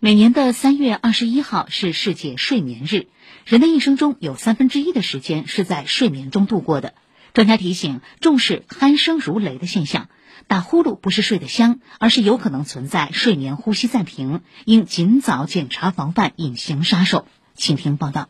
每年的三月二十一号是世界睡眠日。人的一生中有三分之一的时间是在睡眠中度过的。专家提醒，重视鼾声如雷的现象。打呼噜不是睡得香，而是有可能存在睡眠呼吸暂停，应尽早检查防范隐形杀手。请听报道。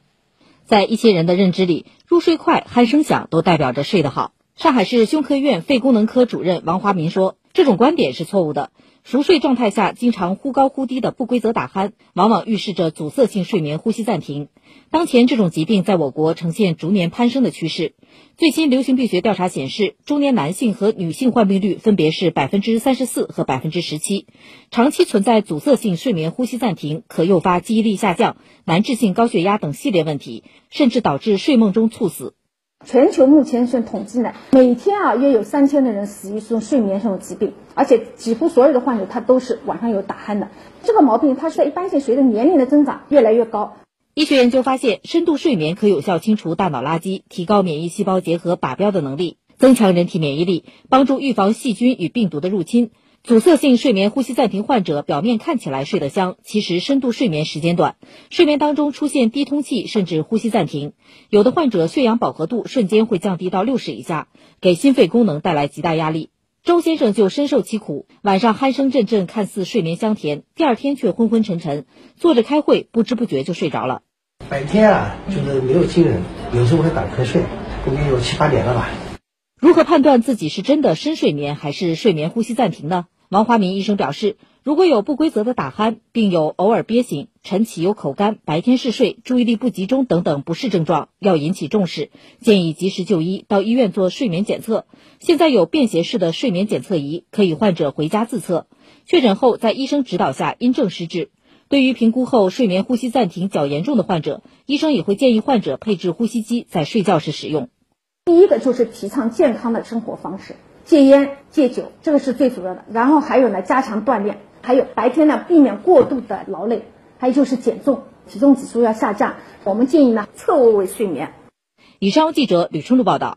在一些人的认知里，入睡快、鼾声响都代表着睡得好。上海市胸科院肺功能科主任王华民说，这种观点是错误的。熟睡状态下经常忽高忽低的不规则打鼾，往往预示着阻塞性睡眠呼吸暂停。当前这种疾病在我国呈现逐年攀升的趋势。最新流行病学调查显示，中年男性和女性患病率分别是百分之三十四和百分之十七。长期存在阻塞性睡眠呼吸暂停，可诱发记忆力下降、难治性高血压等系列问题，甚至导致睡梦中猝死。全球目前是统计呢，每天啊约有三千的人死于这种睡眠这种疾病，而且几乎所有的患者他都是晚上有打鼾的。这个毛病它是在一般性随着年龄的增长越来越高。医学研究发现，深度睡眠可有效清除大脑垃圾，提高免疫细胞结合靶标的能力，增强人体免疫力，帮助预防细菌与病毒的入侵。阻塞性睡眠呼吸暂停患者表面看起来睡得香，其实深度睡眠时间短，睡眠当中出现低通气甚至呼吸暂停，有的患者血氧饱和度瞬间会降低到六十以下，给心肺功能带来极大压力。周先生就深受其苦，晚上鼾声阵阵，看似睡眠香甜，第二天却昏昏沉沉，坐着开会不知不觉就睡着了。白天啊，就是没有精神，有时候会打瞌睡，估计有七八点了吧。如何判断自己是真的深睡眠还是睡眠呼吸暂停呢？王华民医生表示，如果有不规则的打鼾，并有偶尔憋醒、晨起有口干、白天嗜睡、注意力不集中等等不适症状，要引起重视，建议及时就医，到医院做睡眠检测。现在有便携式的睡眠检测仪，可以患者回家自测，确诊后在医生指导下因症施治。对于评估后睡眠呼吸暂停较严重的患者，医生也会建议患者配置呼吸机，在睡觉时使用。第一个就是提倡健康的生活方式，戒烟戒酒，这个是最主要的。然后还有呢，加强锻炼，还有白天呢避免过度的劳累，还有就是减重，体重指数要下降。我们建议呢侧卧位睡眠。以上记者吕春露报道。